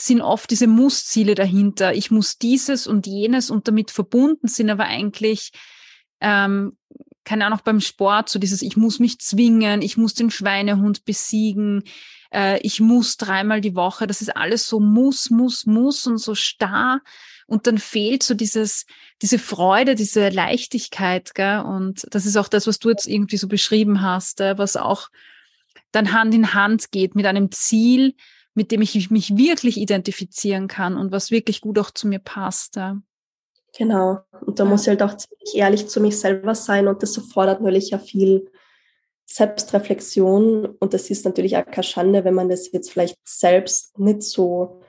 sind oft diese Muss-Ziele dahinter. Ich muss dieses und jenes und damit verbunden sind aber eigentlich, ähm, keine Ahnung, beim Sport, so dieses, ich muss mich zwingen, ich muss den Schweinehund besiegen, äh, ich muss dreimal die Woche, das ist alles so muss, muss, muss und so starr. Und dann fehlt so dieses, diese Freude, diese Leichtigkeit, gell? Und das ist auch das, was du jetzt irgendwie so beschrieben hast, äh, was auch dann Hand in Hand geht mit einem Ziel, mit dem ich mich wirklich identifizieren kann und was wirklich gut auch zu mir passt. Ja. Genau. Und da ja. muss ich halt auch ziemlich ehrlich zu mich selber sein und das erfordert natürlich ja viel Selbstreflexion und das ist natürlich auch keine Schande, wenn man das jetzt vielleicht selbst nicht so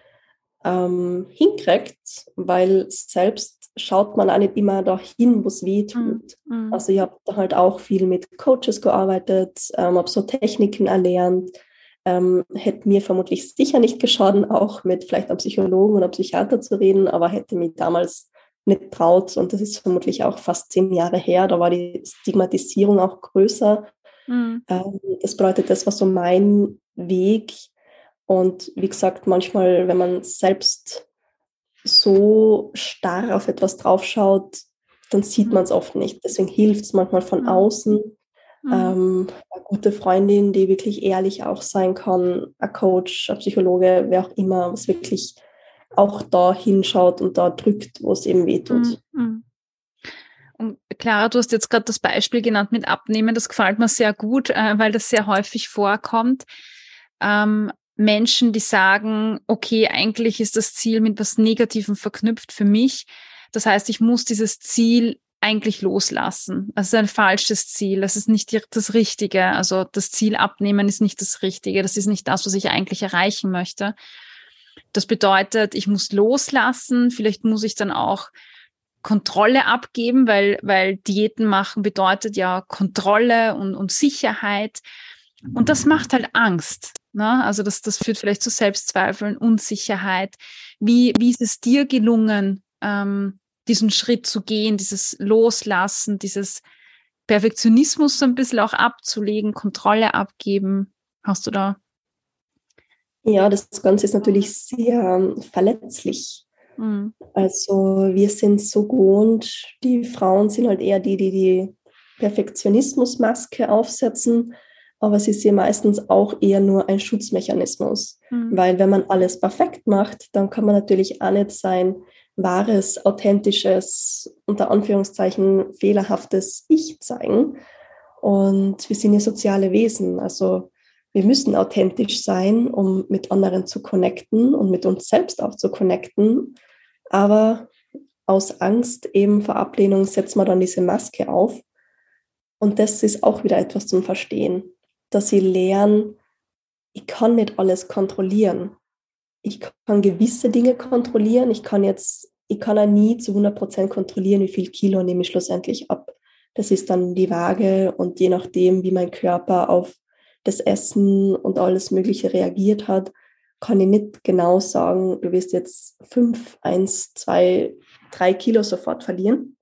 ähm, hinkriegt, weil selbst schaut man auch nicht immer dahin, wo es weh tut. Mhm. Also ich habe da halt auch viel mit Coaches gearbeitet, ähm, habe so Techniken erlernt, ähm, hätte mir vermutlich sicher nicht geschadet, auch mit vielleicht einem Psychologen oder Psychiater zu reden, aber hätte mich damals nicht traut und das ist vermutlich auch fast zehn Jahre her, da war die Stigmatisierung auch größer Mhm. Ähm, das bedeutet, das war so mein Weg. Und wie gesagt, manchmal, wenn man selbst so starr auf etwas draufschaut, dann sieht mhm. man es oft nicht. Deswegen hilft es manchmal von mhm. außen. Mhm. Ähm, eine gute Freundin, die wirklich ehrlich auch sein kann, ein Coach, ein Psychologe, wer auch immer, was wirklich auch da hinschaut und da drückt, wo es eben wehtut. Mhm. mhm. Und Clara, du hast jetzt gerade das Beispiel genannt mit Abnehmen. Das gefällt mir sehr gut, äh, weil das sehr häufig vorkommt. Ähm, Menschen, die sagen, okay, eigentlich ist das Ziel mit was Negativem verknüpft für mich. Das heißt, ich muss dieses Ziel eigentlich loslassen. Das ist ein falsches Ziel. Das ist nicht das Richtige. Also das Ziel abnehmen ist nicht das Richtige. Das ist nicht das, was ich eigentlich erreichen möchte. Das bedeutet, ich muss loslassen. Vielleicht muss ich dann auch Kontrolle abgeben, weil, weil Diäten machen bedeutet ja Kontrolle und, und Sicherheit. Und das macht halt Angst. Ne? Also das, das führt vielleicht zu Selbstzweifeln, Unsicherheit. Wie, wie ist es dir gelungen, ähm, diesen Schritt zu gehen, dieses Loslassen, dieses Perfektionismus so ein bisschen auch abzulegen, Kontrolle abgeben? Hast du da? Ja, das Ganze ist natürlich sehr verletzlich. Mhm. Also wir sind so gewohnt, die Frauen sind halt eher die, die die Perfektionismusmaske aufsetzen, aber sie ist ja meistens auch eher nur ein Schutzmechanismus, mhm. weil wenn man alles perfekt macht, dann kann man natürlich auch nicht sein wahres, authentisches, unter Anführungszeichen fehlerhaftes Ich zeigen. Und wir sind ja soziale Wesen, also wir müssen authentisch sein, um mit anderen zu connecten und mit uns selbst auch zu connecten. Aber aus Angst eben vor Ablehnung setzt man dann diese Maske auf. Und das ist auch wieder etwas zum Verstehen, dass sie lernen, ich kann nicht alles kontrollieren. Ich kann gewisse Dinge kontrollieren. Ich kann jetzt, ich kann auch nie zu 100 Prozent kontrollieren, wie viel Kilo nehme ich schlussendlich ab. Das ist dann die Waage und je nachdem, wie mein Körper auf das Essen und alles Mögliche reagiert hat, kann ich nicht genau sagen, du wirst jetzt fünf, eins, zwei, drei Kilo sofort verlieren.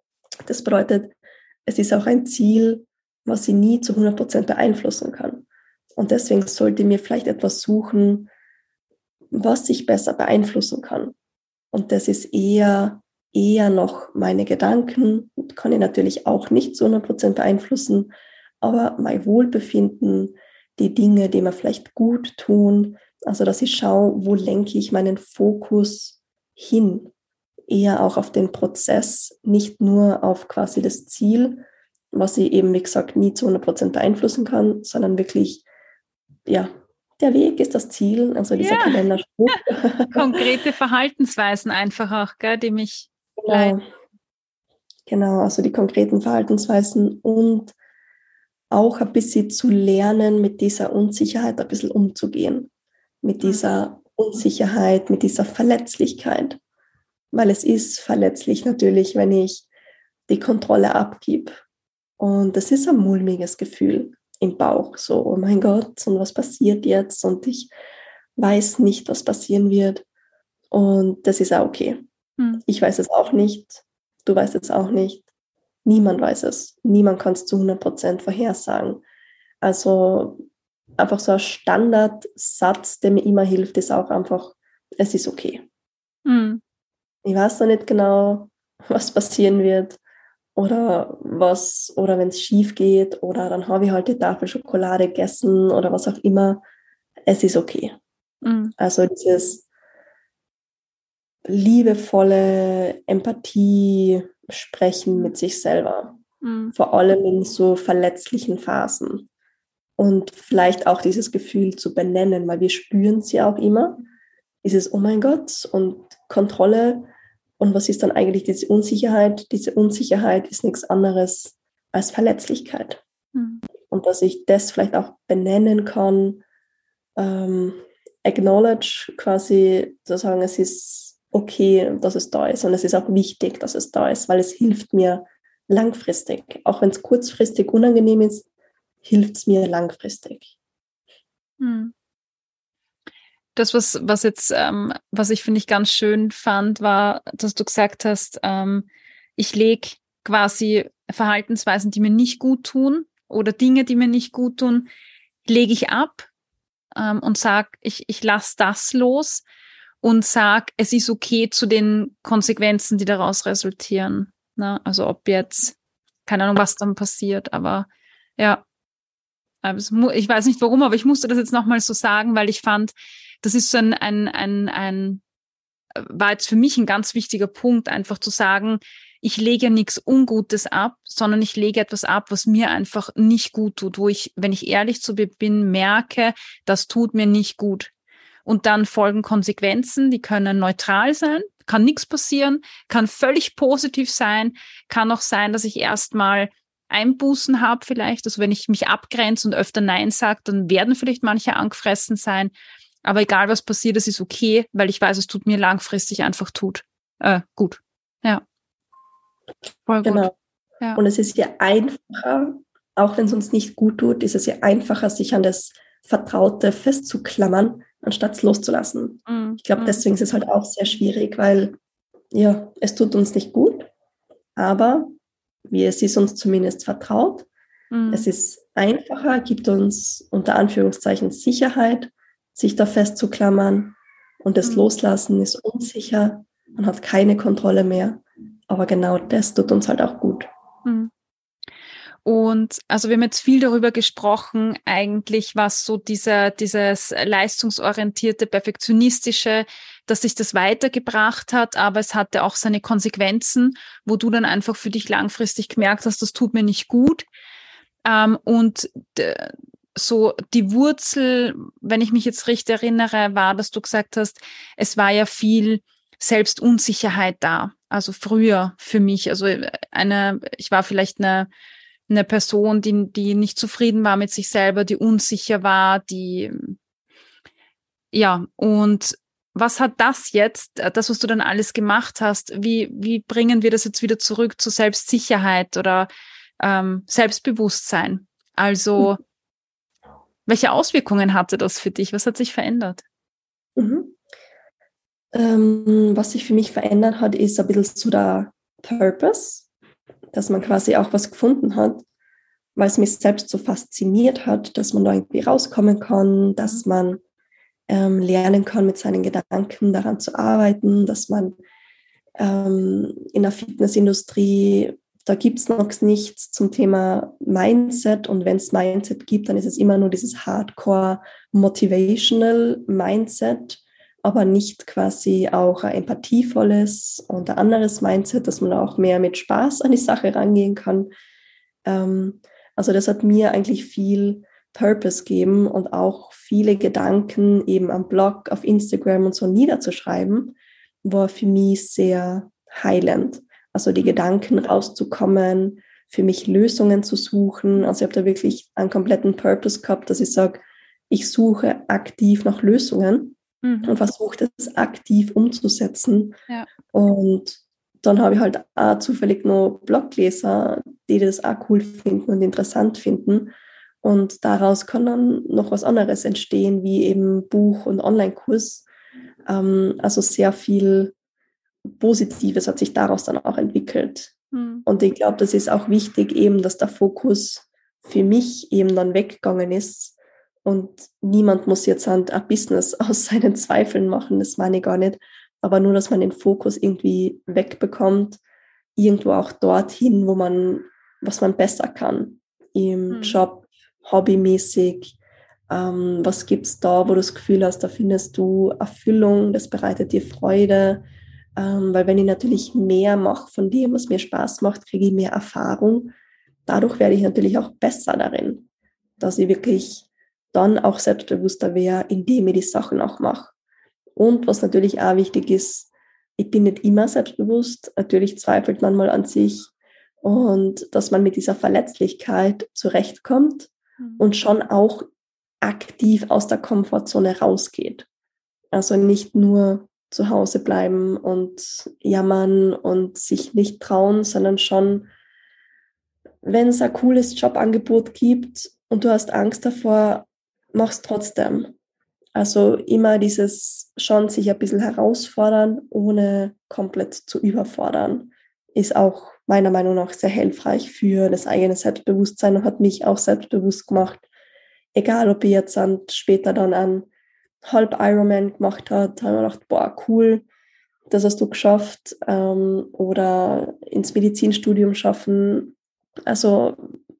Das bedeutet, es ist auch ein Ziel, was ich nie zu 100 Prozent beeinflussen kann. Und deswegen sollte ich mir vielleicht etwas suchen, was ich besser beeinflussen kann. Und das ist eher, eher noch meine Gedanken, kann ich natürlich auch nicht zu 100 Prozent beeinflussen, aber mein Wohlbefinden, die Dinge, die mir vielleicht gut tun, also, dass ich schaue, wo lenke ich meinen Fokus hin? Eher auch auf den Prozess, nicht nur auf quasi das Ziel, was ich eben, wie gesagt, nie zu 100 Prozent beeinflussen kann, sondern wirklich, ja, der Weg ist das Ziel, also dieser ja. Kalenderspruch. Konkrete Verhaltensweisen einfach auch, gell, die mich genau. Genau, also die konkreten Verhaltensweisen und auch ein bisschen zu lernen, mit dieser Unsicherheit ein bisschen umzugehen. Mit mhm. dieser Unsicherheit, mit dieser Verletzlichkeit. Weil es ist verletzlich natürlich, wenn ich die Kontrolle abgib. Und das ist ein mulmiges Gefühl im Bauch. So, oh mein Gott, und was passiert jetzt? Und ich weiß nicht, was passieren wird. Und das ist auch okay. Hm. Ich weiß es auch nicht. Du weißt es auch nicht. Niemand weiß es. Niemand kann es zu 100 Prozent vorhersagen. Also einfach so ein Standardsatz, der mir immer hilft, ist auch einfach, es ist okay. Hm. Ich weiß noch nicht genau, was passieren wird oder was, oder wenn es schief geht oder dann habe ich halt die Tafel Schokolade gegessen oder was auch immer. Es ist okay. Mhm. Also dieses liebevolle Empathie sprechen mit sich selber. Mhm. Vor allem in so verletzlichen Phasen. Und vielleicht auch dieses Gefühl zu benennen, weil wir spüren es ja auch immer. Dieses, oh mein Gott, und Kontrolle. Und was ist dann eigentlich diese Unsicherheit? Diese Unsicherheit ist nichts anderes als Verletzlichkeit. Mhm. Und dass ich das vielleicht auch benennen kann, ähm, acknowledge quasi zu sagen, es ist okay, dass es da ist und es ist auch wichtig, dass es da ist, weil es hilft mir langfristig. Auch wenn es kurzfristig unangenehm ist, hilft es mir langfristig. Hm. Das, was, was jetzt, ähm, was ich finde ich ganz schön fand, war, dass du gesagt hast, ähm, ich lege quasi Verhaltensweisen, die mir nicht gut tun oder Dinge, die mir nicht gut tun, lege ich ab ähm, und sag, ich, ich lasse das los und sag, es ist okay zu den Konsequenzen, die daraus resultieren. Ne? Also ob jetzt, keine Ahnung, was dann passiert, aber ja, ich weiß nicht warum, aber ich musste das jetzt nochmal so sagen, weil ich fand, das ist so ein, ein, ein, ein, war jetzt für mich ein ganz wichtiger Punkt, einfach zu sagen, ich lege nichts Ungutes ab, sondern ich lege etwas ab, was mir einfach nicht gut tut, wo ich, wenn ich ehrlich zu mir bin, merke, das tut mir nicht gut. Und dann folgen Konsequenzen, die können neutral sein, kann nichts passieren, kann völlig positiv sein, kann auch sein, dass ich erstmal Einbußen habe vielleicht. Also wenn ich mich abgrenze und öfter Nein sage, dann werden vielleicht manche angefressen sein. Aber egal was passiert, es ist okay, weil ich weiß, es tut mir langfristig einfach tut. Äh, gut. Ja. Voll genau. Gut. Ja. Und es ist ja einfacher, auch wenn es uns nicht gut tut, ist es ja einfacher, sich an das Vertraute festzuklammern, anstatt es loszulassen. Mm. Ich glaube, mm. deswegen ist es halt auch sehr schwierig, weil ja, es tut uns nicht gut, aber wie es ist uns zumindest vertraut. Mm. Es ist einfacher, gibt uns unter Anführungszeichen Sicherheit, sich da festzuklammern. Und das mm. Loslassen ist unsicher, man hat keine Kontrolle mehr. Aber genau das tut uns halt auch gut. Hm. Und also wir haben jetzt viel darüber gesprochen, eigentlich was so dieser, dieses leistungsorientierte, perfektionistische, dass sich das weitergebracht hat, aber es hatte auch seine Konsequenzen, wo du dann einfach für dich langfristig gemerkt hast, das tut mir nicht gut. Ähm, und so die Wurzel, wenn ich mich jetzt richtig erinnere, war, dass du gesagt hast, es war ja viel Selbstunsicherheit da. Also früher für mich. Also eine, ich war vielleicht eine, eine Person, die, die nicht zufrieden war mit sich selber, die unsicher war, die, ja, und was hat das jetzt, das, was du dann alles gemacht hast, wie, wie bringen wir das jetzt wieder zurück zu Selbstsicherheit oder ähm, Selbstbewusstsein? Also, mhm. Welche Auswirkungen hatte das für dich? Was hat sich verändert? Mhm. Ähm, was sich für mich verändert hat, ist ein bisschen zu der Purpose, dass man quasi auch was gefunden hat, weil es mich selbst so fasziniert hat, dass man da irgendwie rauskommen kann, dass mhm. man ähm, lernen kann, mit seinen Gedanken daran zu arbeiten, dass man ähm, in der Fitnessindustrie, da gibt es noch nichts zum Thema Mindset und wenn es Mindset gibt, dann ist es immer nur dieses Hardcore Motivational Mindset aber nicht quasi auch ein empathievolles und ein anderes Mindset, dass man auch mehr mit Spaß an die Sache rangehen kann. Ähm, also das hat mir eigentlich viel Purpose gegeben und auch viele Gedanken eben am Blog, auf Instagram und so niederzuschreiben, war für mich sehr heilend. Also die Gedanken rauszukommen, für mich Lösungen zu suchen. Also ich habe da wirklich einen kompletten Purpose gehabt, dass ich sage, ich suche aktiv nach Lösungen mhm. und versuche das aktiv umzusetzen. Ja. Und dann habe ich halt auch zufällig noch Blogleser, die das auch cool finden und interessant finden. Und daraus kann dann noch was anderes entstehen, wie eben Buch und Online-Kurs. Ähm, also sehr viel Positives hat sich daraus dann auch entwickelt. Mhm. Und ich glaube, das ist auch wichtig, eben, dass der Fokus für mich eben dann weggegangen ist. Und niemand muss jetzt ein Business aus seinen Zweifeln machen, das meine ich gar nicht. Aber nur, dass man den Fokus irgendwie wegbekommt, irgendwo auch dorthin, wo man, was man besser kann. Im mhm. Job, hobbymäßig. Ähm, was gibt es da, wo du das Gefühl hast, da findest du Erfüllung, das bereitet dir Freude ähm, weil wenn ich natürlich mehr mache von dem, was mir Spaß macht, kriege ich mehr Erfahrung. Dadurch werde ich natürlich auch besser darin, dass ich wirklich dann auch selbstbewusster wäre, indem ich die Sachen auch mache. Und was natürlich auch wichtig ist, ich bin nicht immer selbstbewusst. Natürlich zweifelt man mal an sich und dass man mit dieser Verletzlichkeit zurechtkommt mhm. und schon auch aktiv aus der Komfortzone rausgeht. Also nicht nur zu Hause bleiben und jammern und sich nicht trauen, sondern schon, wenn es ein cooles Jobangebot gibt und du hast Angst davor, mach's trotzdem. Also immer dieses schon sich ein bisschen herausfordern, ohne komplett zu überfordern, ist auch meiner Meinung nach sehr hilfreich für das eigene Selbstbewusstsein und hat mich auch selbstbewusst gemacht. Egal, ob ich jetzt später dann an halb Ironman gemacht hat, haben wir gedacht, boah, cool, das hast du geschafft. Ähm, oder ins Medizinstudium schaffen. Also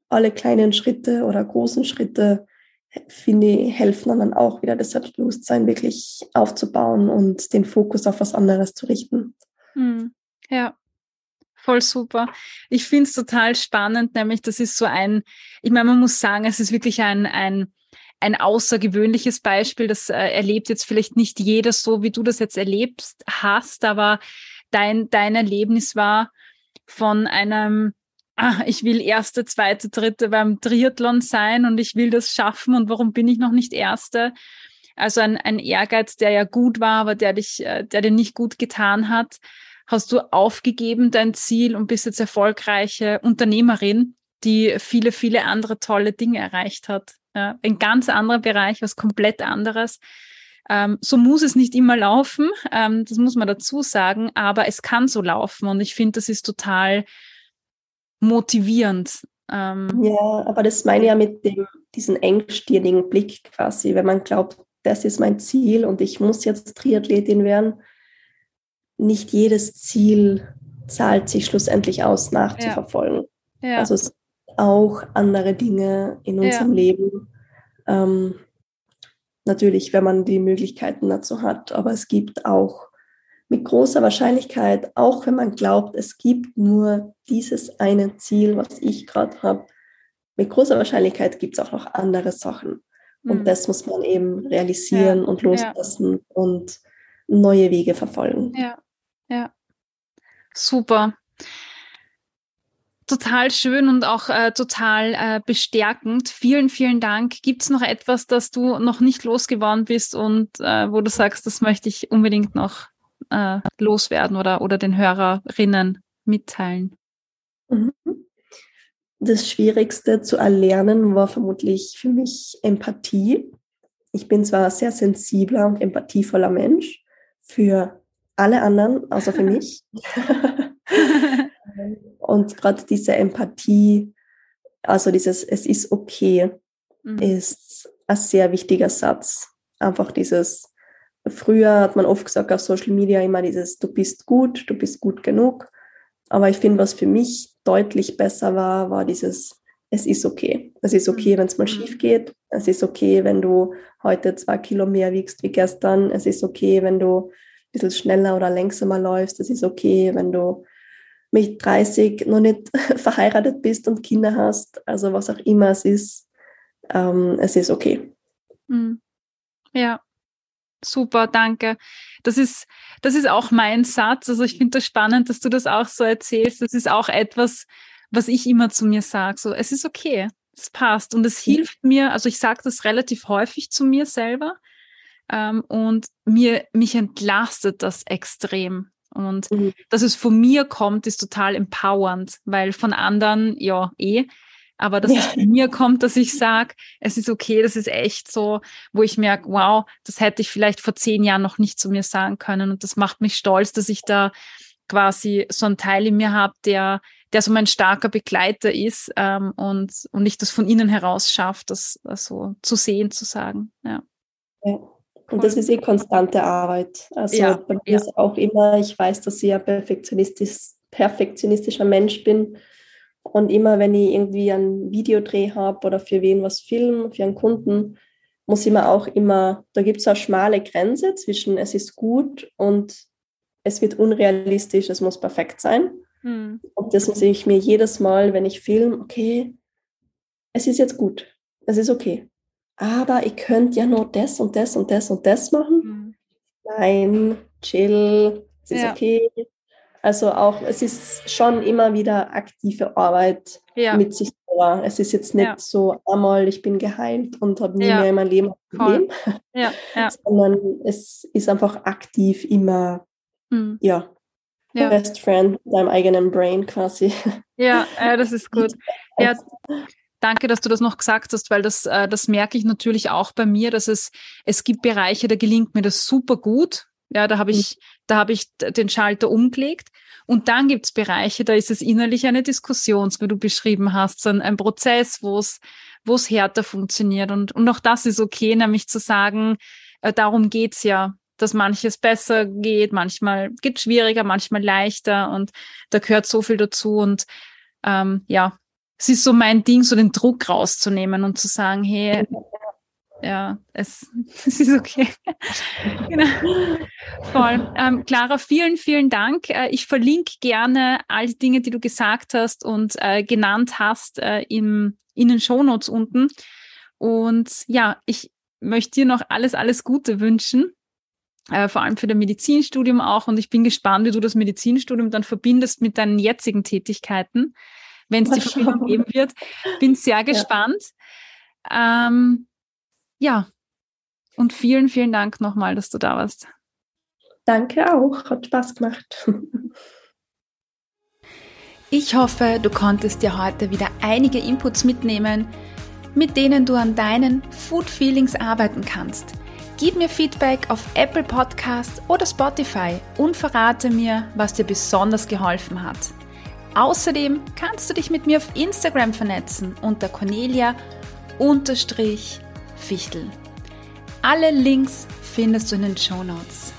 alle kleinen Schritte oder großen Schritte, finde ich, helfen dann auch wieder das Selbstbewusstsein wirklich aufzubauen und den Fokus auf was anderes zu richten. Hm. Ja, voll super. Ich finde es total spannend, nämlich das ist so ein, ich meine, man muss sagen, es ist wirklich ein, ein ein außergewöhnliches Beispiel. Das äh, erlebt jetzt vielleicht nicht jeder so, wie du das jetzt erlebst hast, aber dein, dein Erlebnis war von einem, ah, ich will erste, zweite, dritte beim Triathlon sein und ich will das schaffen und warum bin ich noch nicht erste? Also ein, ein Ehrgeiz, der ja gut war, aber der dich, äh, der dir nicht gut getan hat. Hast du aufgegeben dein Ziel und bist jetzt erfolgreiche Unternehmerin, die viele, viele andere tolle Dinge erreicht hat? Ja, ein ganz anderer Bereich, was komplett anderes. Ähm, so muss es nicht immer laufen, ähm, das muss man dazu sagen, aber es kann so laufen und ich finde, das ist total motivierend. Ähm, ja, aber das meine ich ja mit dem, diesen engstirnigen Blick quasi, wenn man glaubt, das ist mein Ziel und ich muss jetzt Triathletin werden. Nicht jedes Ziel zahlt sich schlussendlich aus, nachzuverfolgen. Ja. Ja. Also es auch andere Dinge in unserem ja. Leben. Ähm, natürlich, wenn man die Möglichkeiten dazu hat, aber es gibt auch mit großer Wahrscheinlichkeit, auch wenn man glaubt, es gibt nur dieses eine Ziel, was ich gerade habe, mit großer Wahrscheinlichkeit gibt es auch noch andere Sachen. Mhm. Und das muss man eben realisieren ja. und loslassen ja. und neue Wege verfolgen. Ja, ja. Super total schön und auch äh, total äh, bestärkend. Vielen, vielen Dank. Gibt es noch etwas, das du noch nicht losgeworden bist und äh, wo du sagst, das möchte ich unbedingt noch äh, loswerden oder, oder den Hörerinnen mitteilen? Mhm. Das Schwierigste zu erlernen war vermutlich für mich Empathie. Ich bin zwar ein sehr sensibler und empathievoller Mensch für alle anderen, außer für mich. Und gerade diese Empathie, also dieses Es ist okay, mhm. ist ein sehr wichtiger Satz. Einfach dieses, früher hat man oft gesagt auf Social Media immer dieses, du bist gut, du bist gut genug. Aber ich finde, was für mich deutlich besser war, war dieses, es ist okay. Es ist okay, mhm. wenn es mal mhm. schief geht. Es ist okay, wenn du heute zwei Kilo mehr wiegst wie gestern. Es ist okay, wenn du ein bisschen schneller oder langsamer läufst. Es ist okay, wenn du mit 30 noch nicht verheiratet bist und Kinder hast, also was auch immer es ist, ähm, es ist okay. Mhm. Ja, super, danke. Das ist, das ist auch mein Satz. Also ich finde das spannend, dass du das auch so erzählst. Das ist auch etwas, was ich immer zu mir sage. So, es ist okay, es passt. Und es hilft mir, also ich sage das relativ häufig zu mir selber. Ähm, und mir, mich entlastet das extrem. Und mhm. dass es von mir kommt, ist total empowernd, weil von anderen, ja, eh. Aber dass ja. es von mir kommt, dass ich sage, es ist okay, das ist echt so, wo ich merke, wow, das hätte ich vielleicht vor zehn Jahren noch nicht zu mir sagen können. Und das macht mich stolz, dass ich da quasi so einen Teil in mir habe, der, der so mein starker Begleiter ist ähm, und, und ich das von innen heraus schaffe, das so zu sehen, zu sagen. Ja. ja. Und das ist eh konstante Arbeit. Also ja, bei mir ja. ist auch immer, ich weiß, dass ich ein perfektionistisch, perfektionistischer Mensch bin. Und immer, wenn ich irgendwie einen Videodreh habe oder für wen was filmen, für einen Kunden, muss ich mir auch immer, da gibt es eine schmale Grenze zwischen es ist gut und es wird unrealistisch, es muss perfekt sein. Hm. Und das muss ich mir jedes Mal, wenn ich film, okay, es ist jetzt gut, es ist okay aber ich könnte ja nur das und das und das und das machen. Mhm. Nein, chill, es ist ja. okay. Also auch, es ist schon immer wieder aktive Arbeit ja. mit sich selber. Es ist jetzt nicht ja. so einmal, ich bin geheilt und habe nie mehr in meinem Leben ein Problem, sondern es ist einfach aktiv immer, mhm. ja, Best Friend deinem eigenen Brain quasi. Ja, äh, das ist gut. Ja, Danke, dass du das noch gesagt hast, weil das, äh, das merke ich natürlich auch bei mir, dass es, es gibt Bereiche, da gelingt mir das super gut. Ja, da habe ich, mhm. da habe ich den Schalter umgelegt. Und dann gibt es Bereiche, da ist es innerlich eine Diskussion, wie du beschrieben hast, ein, ein Prozess, wo es, wo es härter funktioniert. Und, und auch das ist okay, nämlich zu sagen, äh, darum geht's ja, dass manches besser geht, manchmal geht schwieriger, manchmal leichter und da gehört so viel dazu. Und ähm, ja, es ist so mein Ding, so den Druck rauszunehmen und zu sagen, hey, ja, es, es ist okay. genau. Voll. Ähm, Clara, vielen, vielen Dank. Äh, ich verlinke gerne all die Dinge, die du gesagt hast und äh, genannt hast, äh, im, in den Shownotes unten. Und ja, ich möchte dir noch alles, alles Gute wünschen. Äh, vor allem für das Medizinstudium auch. Und ich bin gespannt, wie du das Medizinstudium dann verbindest mit deinen jetzigen Tätigkeiten wenn es die Verbindung geben wird. Bin sehr gespannt. Ja. Ähm, ja, und vielen, vielen Dank nochmal, dass du da warst. Danke auch, hat Spaß gemacht. Ich hoffe, du konntest dir heute wieder einige Inputs mitnehmen, mit denen du an deinen Food Feelings arbeiten kannst. Gib mir Feedback auf Apple Podcasts oder Spotify und verrate mir, was dir besonders geholfen hat. Außerdem kannst du dich mit mir auf Instagram vernetzen unter Cornelia-Fichtel. Alle Links findest du in den Show Notes.